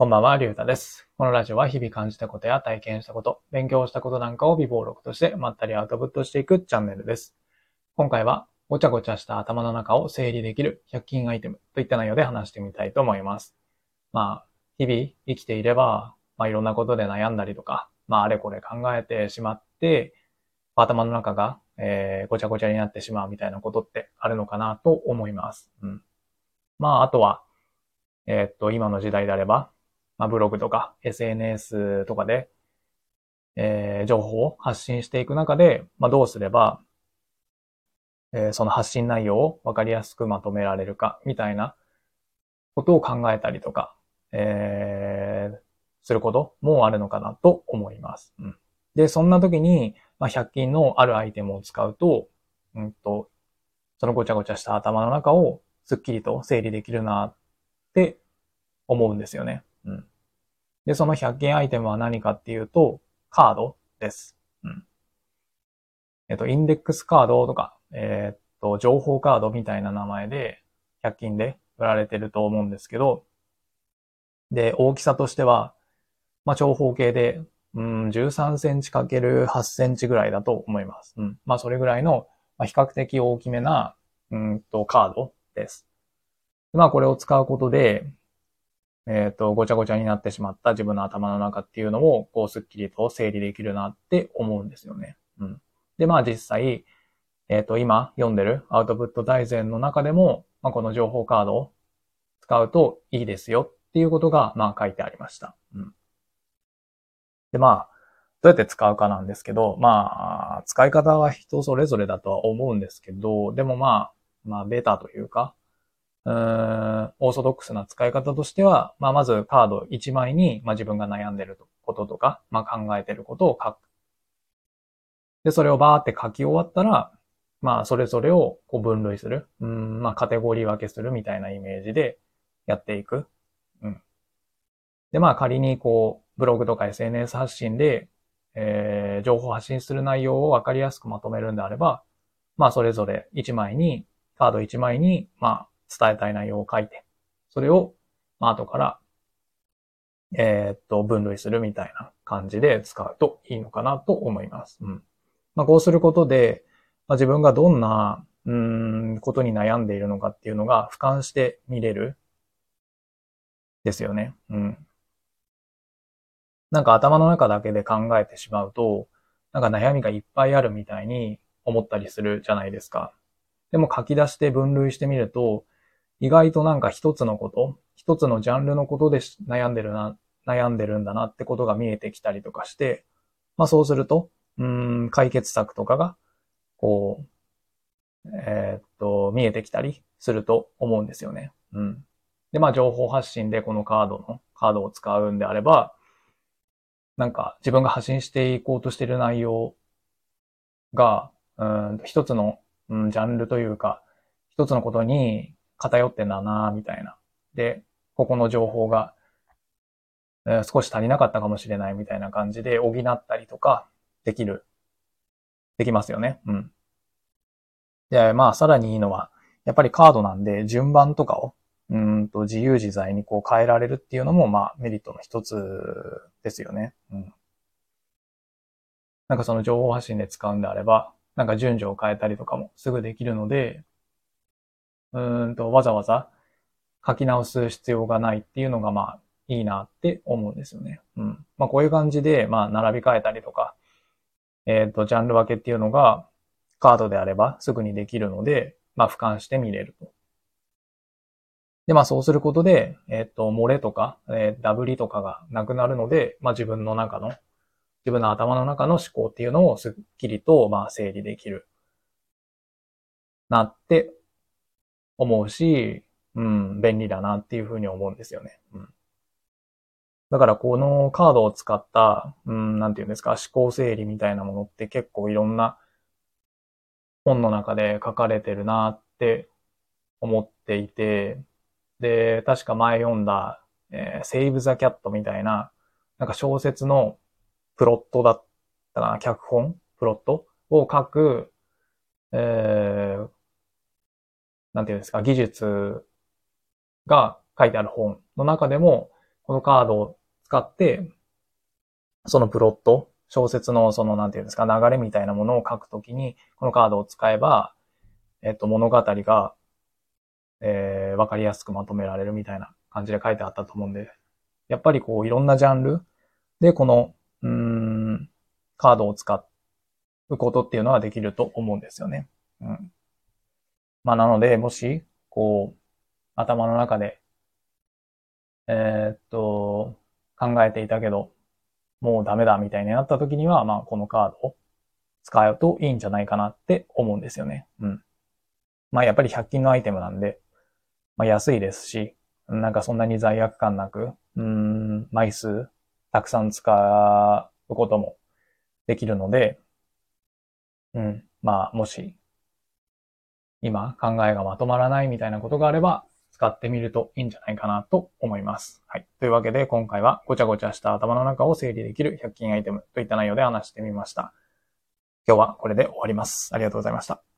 こんばんは、りゅうたです。このラジオは日々感じたことや体験したこと、勉強したことなんかを微暴録としてまったりアウトプットしていくチャンネルです。今回は、ごちゃごちゃした頭の中を整理できる100均アイテムといった内容で話してみたいと思います。まあ、日々生きていれば、まあいろんなことで悩んだりとか、まああれこれ考えてしまって、頭の中が、えーごちゃごちゃになってしまうみたいなことってあるのかなと思います。うん。まああとは、えーっと、今の時代であれば、まあ、ブログとか SNS とかで、えー情報を発信していく中で、まあ、どうすれば、えーその発信内容をわかりやすくまとめられるか、みたいなことを考えたりとか、えーすることもあるのかなと思います。うん、で、そんな時に、まあ、100均のあるアイテムを使うと、うんと、そのごちゃごちゃした頭の中をすっきりと整理できるなって思うんですよね。うん。で、その100均アイテムは何かっていうと、カードです。うん。えっと、インデックスカードとか、えーっと、情報カードみたいな名前で、100均で売られてると思うんですけど、で、大きさとしては、まあ、長方形で、うん、13センチ ×8 センチぐらいだと思います。うん。まあ、それぐらいの、まあ、比較的大きめな、うんと、カードです。まあ、これを使うことで、えっ、と、ごちゃごちゃになってしまった自分の頭の中っていうのを、こう、すっきりと整理できるなって思うんですよね。うん。で、まあ実際、えっ、と、今読んでるアウトプット大全の中でも、まあこの情報カードを使うといいですよっていうことが、まあ書いてありました。うん。で、まあ、どうやって使うかなんですけど、まあ、使い方は人それぞれだとは思うんですけど、でもまあ、まあ、ベタというか、うーん、オーソドックスな使い方としては、まあ、まずカード1枚に、まあ、自分が悩んでることとか、まあ、考えてることを書く。で、それをバーって書き終わったら、まあ、それぞれをこう分類する。うん、まあ、カテゴリー分けするみたいなイメージでやっていく。うん。で、まあ、仮にこう、ブログとか SNS 発信で、えー、情報発信する内容をわかりやすくまとめるんであれば、まあ、それぞれ1枚に、カード1枚に、まあ、伝えたい内容を書いて、それを、まあ、後から、えーっと、分類するみたいな感じで使うといいのかなと思います。うん。まあ、こうすることで、まあ、自分がどんな、うん、ことに悩んでいるのかっていうのが俯瞰して見れる。ですよね。うん。なんか頭の中だけで考えてしまうと、なんか悩みがいっぱいあるみたいに思ったりするじゃないですか。でも書き出して分類してみると、意外となんか一つのこと、一つのジャンルのことで悩んでるな、悩んでるんだなってことが見えてきたりとかして、まあそうすると、うん、解決策とかが、こう、えーっと、見えてきたりすると思うんですよね。うん。で、まあ情報発信でこのカードの、カードを使うんであれば、なんか自分が発信していこうとしている内容が、うん、一つの、うん、ジャンルというか、一つのことに偏ってんだな、みたいな。で、ここの情報が、えー少し足りなかったかもしれないみたいな感じで補ったりとかできる、できますよね。うん。で、まあ、さらにいいのは、やっぱりカードなんで順番とかを、うんと自由自在にこう変えられるっていうのも、まあ、メリットの一つですよね。うん。なんかその情報発信で使うんであれば、なんか順序を変えたりとかもすぐできるので、うーんと、わざわざ書き直す必要がないっていうのが、まあ、いいなって思うんですよね。うん。まあ、こういう感じで、まあ、並び替えたりとか、えっと、ジャンル分けっていうのが、カードであればすぐにできるので、まあ、俯瞰して見れると。で、まあ、そうすることで、えっと、漏れとか、えーダブりとかがなくなるので、まあ、自分の中の、自分の頭の中の思考っていうのをすっきりと、まあ、整理できる。なって思うし、うん、便利だなっていうふうに思うんですよね。うん。だからこのカードを使った、うん、なんていうんですか、思考整理みたいなものって結構いろんな本の中で書かれてるなって思っていて、で、確か前読んだ、えー、Save the Cat みたいな、なんか小説のプロットだったかな、脚本？プロット？を書く、えー、なんていうんですか、技術が書いてある本の中でも、このカードを使って、そのプロット、小説のその、なんていうんですか、流れみたいなものを書くときに、このカードを使えば、えっと、物語が、えー、わかりやすくまとめられるみたいな感じで書いてあったと思うんで、やっぱりこう、いろんなジャンルで、この、うん、カードを使うことっていうのはできると思うんですよね。うん。まあ、なので、もし、こう、頭の中で、えー、っと、考えていたけど、もうダメだみたいになった時には、まあ、このカードを使うといいんじゃないかなって思うんですよね。うん。まあ、やっぱり100均のアイテムなんで、まあ、安いですし、なんかそんなに罪悪感なく、うん、枚数たくさん使うこともできるので、うん、まあ、もし、今考えがまとまらないみたいなことがあれば、使ってみるといいんじゃないかなと思います。はい。というわけで今回はごちゃごちゃした頭の中を整理できる100均アイテムといった内容で話してみました。今日はこれで終わります。ありがとうございました。